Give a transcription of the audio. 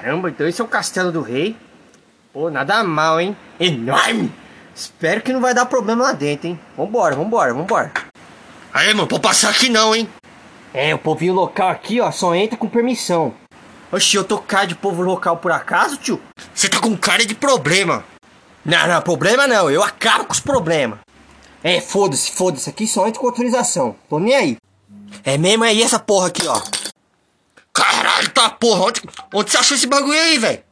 Caramba, então esse é o castelo do rei. Pô, nada mal, hein? Enorme! Espero que não vai dar problema lá dentro, hein? Vambora, vambora, vambora. Aí, mano, pode passar aqui não, hein? É, o povinho local aqui, ó, só entra com permissão. Oxi, eu tô cara de povo local por acaso, tio? Você tá com cara de problema. Não, não, problema não, eu acabo com os problemas. É, foda-se, foda-se, aqui só entra com autorização. Tô nem aí. É mesmo aí essa porra aqui, ó. Caralho, tá porra. Onde, onde você achou esse bagulho aí, velho?